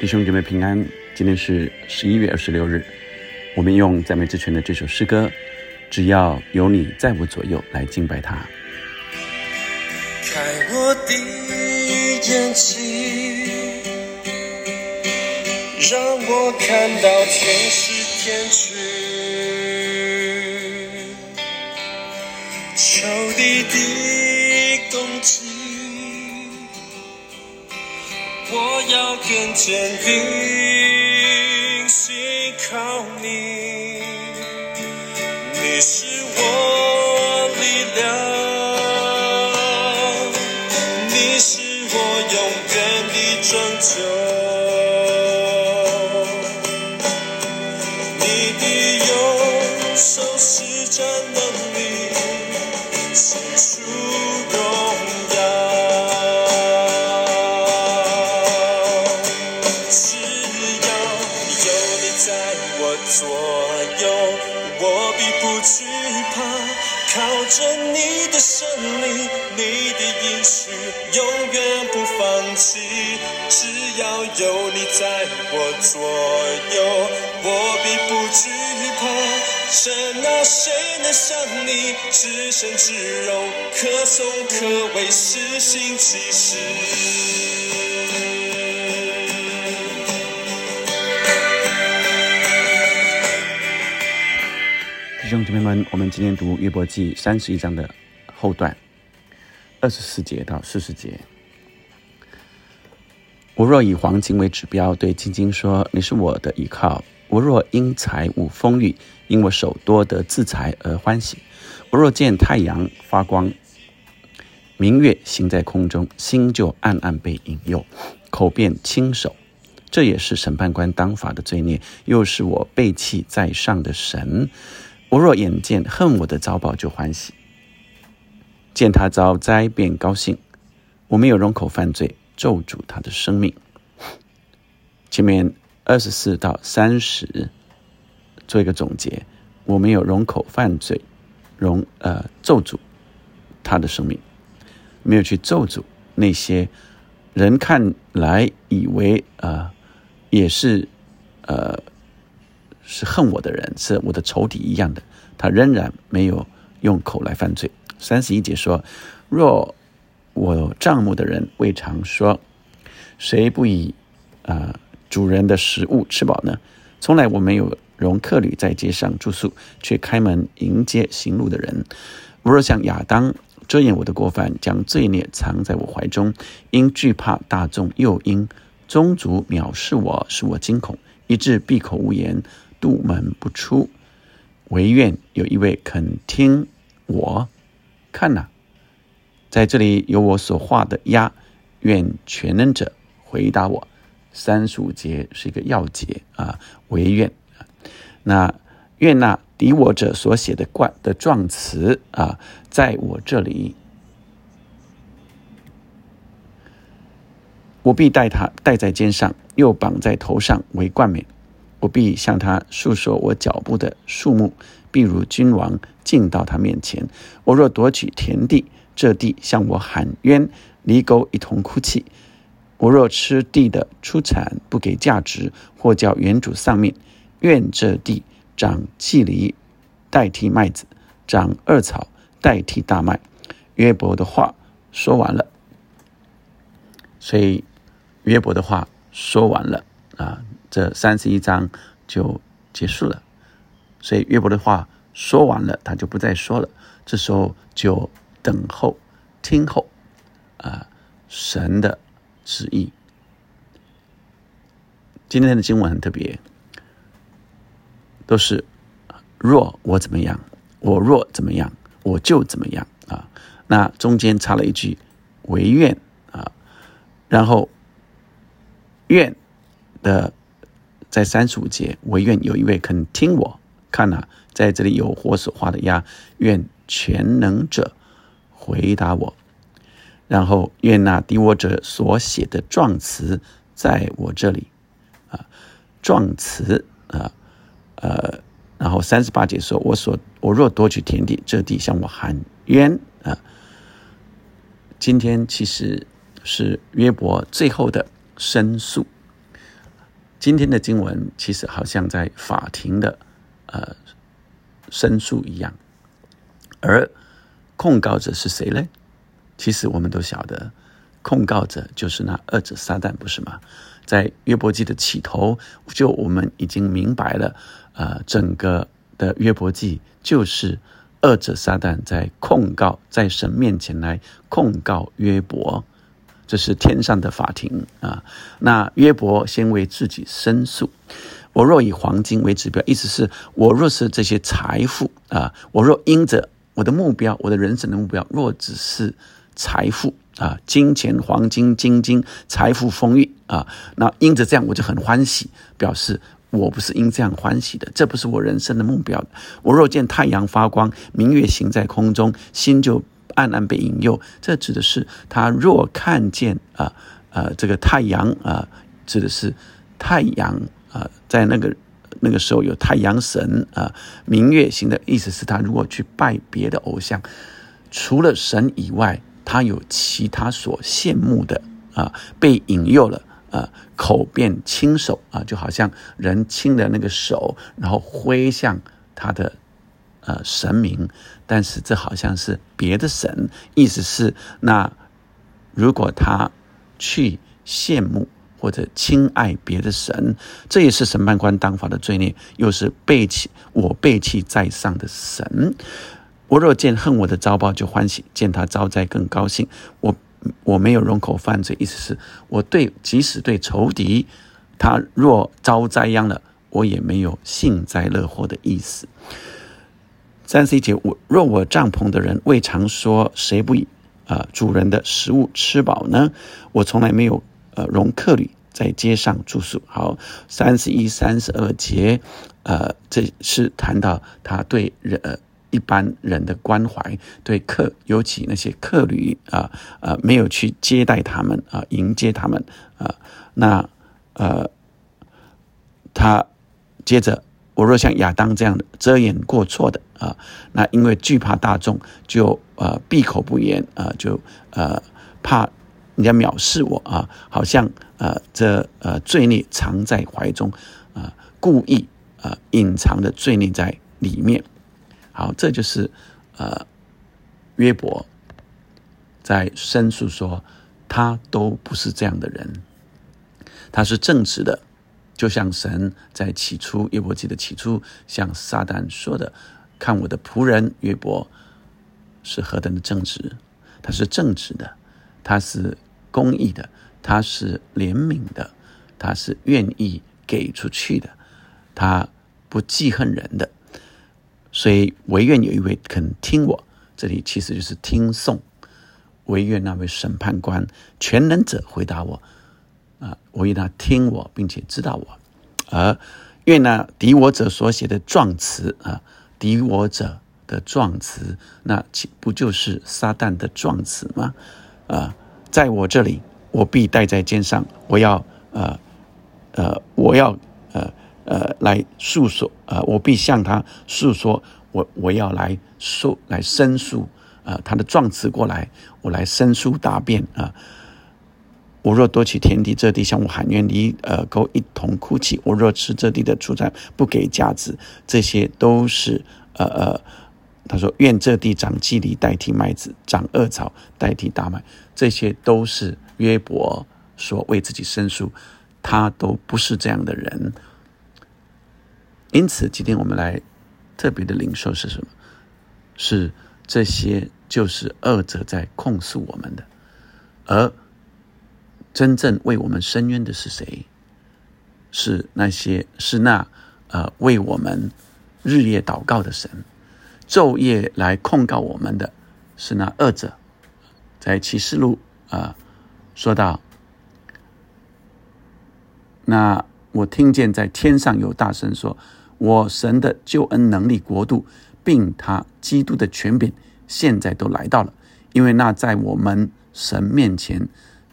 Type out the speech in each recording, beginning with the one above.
弟兄姐妹平安，今天是十一月二十六日，我们用赞美之泉的这首诗歌，只要有你在我左右，来敬拜他。开我的眼睛，让我看到天使天军，求地的要更坚定，信靠你，你是我力量，你是我永远的拯救，你的右手施展能力，我左右，我必不惧怕。神啊，谁能像你至圣至荣，可颂可畏，是行其事。弟兄姐妹们，我们今天读约伯记三十一章的后段，二十四节到四十节。我若以黄金为指标，对金金说：“你是我的依靠。”我若因财物丰裕，因我手多得自财而欢喜。我若见太阳发光，明月行在空中，心就暗暗被引诱，口便轻手。这也是审判官当法的罪孽，又是我背弃在上的神。我若眼见恨我的遭报，就欢喜；见他遭灾，便高兴。我没有容口犯罪，咒诅他的生命。前面二十四到三十做一个总结，我没有容口犯罪，容呃咒诅他的生命，没有去咒诅那些人看来以为呃也是呃。是恨我的人，是我的仇敌一样的，他仍然没有用口来犯罪。三十一节说：“若我帐目的人未尝说，谁不以啊主人的食物吃饱呢？从来我没有容客旅在街上住宿，却开门迎接行路的人。我若像亚当遮掩我的过犯，将罪孽藏在我怀中，因惧怕大众，又因宗族藐视我，使我惊恐，以致闭口无言。”度门不出，唯愿有一位肯听我。看呐，在这里有我所画的鸭。愿全能者回答我。三十五节是一个要节啊，唯愿。那愿那敌我者所写的冠的状词啊，在我这里，我必带他戴在肩上，又绑在头上为冠冕。我必向他述说我脚步的数目，必如君王进到他面前。我若夺取田地，这地向我喊冤，离沟一同哭泣。我若吃地的出产不给价值，或叫原主丧命，愿这地长蒺藜代替麦子，长二草代替大麦。约伯的话说完了，所以约伯的话说完了啊。这三十一章就结束了，所以约伯的话说完了，他就不再说了。这时候就等候、听候啊神的旨意。今天的经文很特别，都是若我怎么样，我若怎么样，我就怎么样啊。那中间插了一句唯愿啊，然后愿的。在三十五节，唯愿有一位肯听我。看呐，在这里有火所画的鸭，愿全能者回答我。然后愿那敌我者所写的状词在我这里啊，状词啊，呃，然后三十八节说，我所我若夺取田地，这地向我喊冤啊。今天其实是约伯最后的申诉。今天的经文其实好像在法庭的呃申诉一样，而控告者是谁呢？其实我们都晓得，控告者就是那二者撒旦，不是吗？在约伯记的起头，就我们已经明白了，呃，整个的约伯记就是二者撒旦在控告，在神面前来控告约伯。这是天上的法庭啊！那约伯先为自己申诉：我若以黄金为指标，意思是我若是这些财富啊，我若因着我的目标，我的人生的目标，若只是财富啊，金钱、黄金、金金、财富、丰裕啊，那因着这样我就很欢喜，表示我不是因这样欢喜的，这不是我人生的目标。我若见太阳发光，明月行在空中，心就。暗暗被引诱，这指的是他若看见啊呃这个太阳啊，指的是太阳啊，在那个那个时候有太阳神啊，明月星的意思是他如果去拜别的偶像，除了神以外，他有其他所羡慕的啊，被引诱了啊，口便亲手啊，就好像人亲的那个手，然后挥向他的。呃，神明，但是这好像是别的神，意思是那如果他去羡慕或者亲爱别的神，这也是审判官当法的罪孽，又是背弃我背弃在上的神。我若见恨我的遭报就欢喜，见他遭灾更高兴。我我没有容口犯罪，意思是我对即使对仇敌，他若遭灾殃了，我也没有幸灾乐祸的意思。三 C 节，我若我帐篷的人未尝说谁不以啊主人的食物吃饱呢？我从来没有呃容客旅在街上住宿。好，三十一、三十二节，呃，这是谈到他对人一般人的关怀，对客尤其那些客旅啊呃没有去接待他们啊迎接他们啊那呃他接着。我若像亚当这样的遮掩过错的啊，那因为惧怕大众，就呃闭口不言啊，就呃怕人家藐视我啊，好像呃这呃罪孽藏在怀中啊，故意啊隐藏的罪孽在里面。好，这就是呃约伯在申诉说，他都不是这样的人，他是正直的。就像神在起初约伯记的起初，向撒旦说的：“看我的仆人约伯是何等的正直，他是正直的，他是公义的，他是怜悯的，他是愿意给出去的，他不记恨人的。所以唯愿有一位肯听我，这里其实就是听颂。唯愿那位审判官全能者回答我。”啊，我愿他听我，并且知道我，而愿那敌我者所写的状词啊，敌我者的状词，那岂不就是撒旦的状词吗？啊，在我这里，我必带在肩上，我要呃呃，我要呃呃来诉说呃，我必向他诉说，我我要来诉来申诉啊，他的状词过来，我来申诉答辩啊。我若夺取田地，这地向我喊冤，离呃沟一同哭泣。我若吃这地的出产，不给价值，这些都是呃呃，他说愿这地长鸡梨代替麦子，长恶草代替大麦，这些都是约伯所为自己申诉，他都不是这样的人。因此，今天我们来特别的领受是什么？是这些就是恶者在控诉我们的，而。真正为我们伸冤的是谁？是那些是那呃为我们日夜祷告的神，昼夜来控告我们的是那恶者。在启示录啊说到，那我听见在天上有大声说：“我神的救恩能力国度，并他基督的权柄，现在都来到了，因为那在我们神面前。”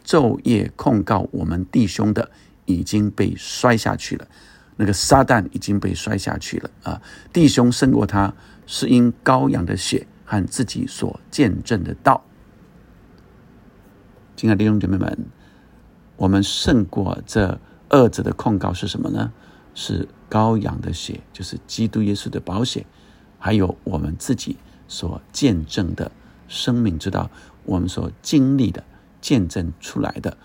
昼夜控告我们弟兄的已经被摔下去了，那个撒旦已经被摔下去了啊！弟兄胜过他，是因羔羊的血和自己所见证的道。亲爱的弟兄姐妹们，我们胜过这二者的控告是什么呢？是羔羊的血，就是基督耶稣的宝血，还有我们自己所见证的生命之道，我们所经历的见证出来的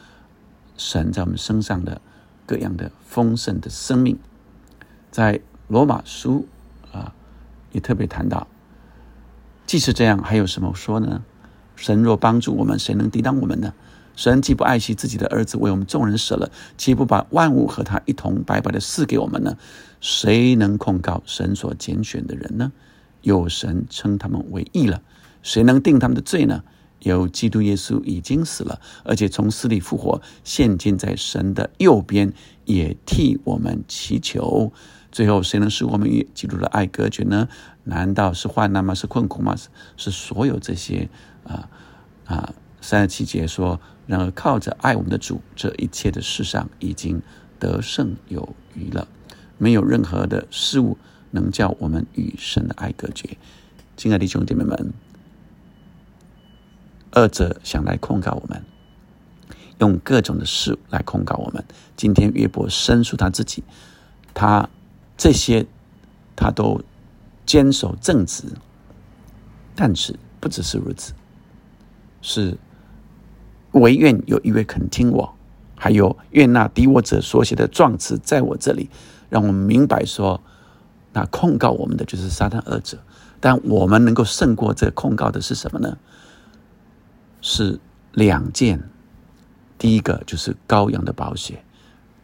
神在我们身上的各样的丰盛的生命，在罗马书啊也特别谈到，既是这样，还有什么说呢？神若帮助我们，谁能抵挡我们呢？神既不爱惜自己的儿子，为我们众人舍了，岂不把万物和他一同白白的赐给我们呢？谁能控告神所拣选的人呢？有神称他们为义了，谁能定他们的罪呢？有基督耶稣已经死了，而且从死里复活，现今在神的右边，也替我们祈求。最后，谁能使我们与基督的爱隔绝呢？难道是患难吗？是困苦吗？是是所有这些啊啊！三十七节说：“然而靠着爱我们的主，这一切的事上已经得胜有余了。没有任何的事物能叫我们与神的爱隔绝。”亲爱的弟兄姐妹们，二者想来控告我们，用各种的事来控告我们。今天约伯申诉他自己，他这些他都坚守正直，但是不只是如此，是。唯愿有一位肯听我，还有愿那敌我者所写的状词在我这里，让我们明白说，那控告我们的就是撒旦二者，但我们能够胜过这控告的是什么呢？是两件，第一个就是羔羊的宝血，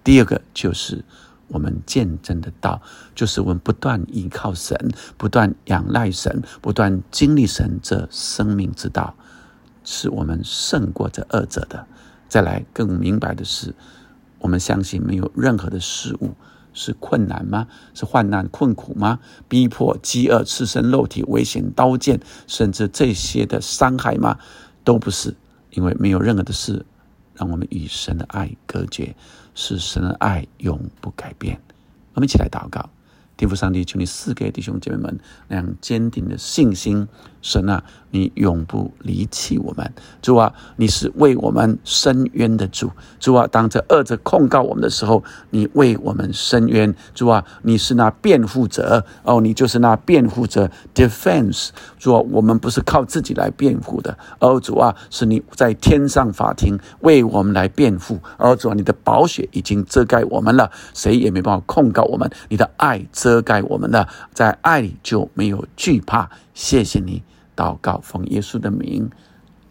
第二个就是我们见证的道，就是我们不断依靠神，不断仰赖神，不断经历神这生命之道。是我们胜过这二者的。再来更明白的是，我们相信没有任何的事物是困难吗？是患难困苦吗？逼迫、饥饿、赤身肉体、危险、刀剑，甚至这些的伤害吗？都不是，因为没有任何的事让我们与神的爱隔绝，是神的爱永不改变。我们一起来祷告。天父上帝，求你赐给弟兄姐妹们那样坚定的信心。神啊，你永不离弃我们。主啊，你是为我们伸冤的主。主啊，当这恶者控告我们的时候，你为我们伸冤。主啊，你是那辩护者。哦，你就是那辩护者，defense。主啊，我们不是靠自己来辩护的。哦，主啊，是你在天上法庭为我们来辩护。哦，主啊，你的宝血已经遮盖我们了，谁也没办法控告我们。你的爱遮盖我们了，在爱里就没有惧怕。谢谢你。祷告，奉耶稣的名，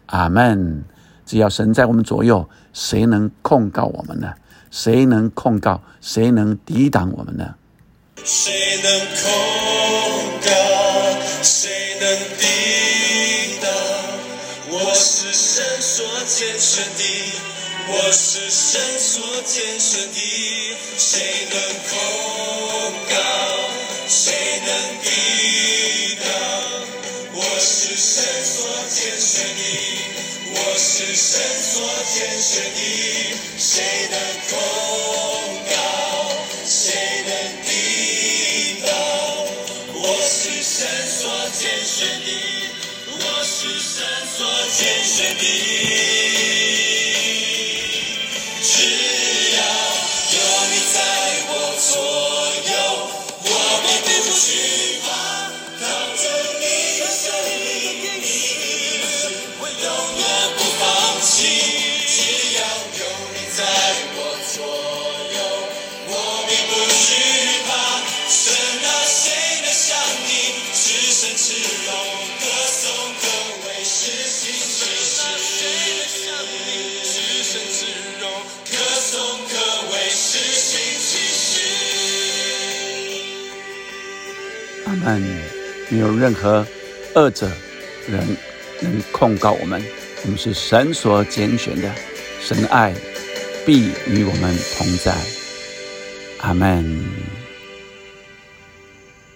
阿门。只要神在我们左右，谁能控告我们呢？谁能控告？谁能抵挡我们呢？谁能控告？谁能抵挡？我是神所拣选的，我是神所拣选的，谁能控告？谁能抵神所拣选的，谁能控告？谁能抵挡？我是神所拣选的，我是神所拣选的。但。没有任何恶者人能控告我们，我们是神所拣选的，神爱必与我们同在。阿门。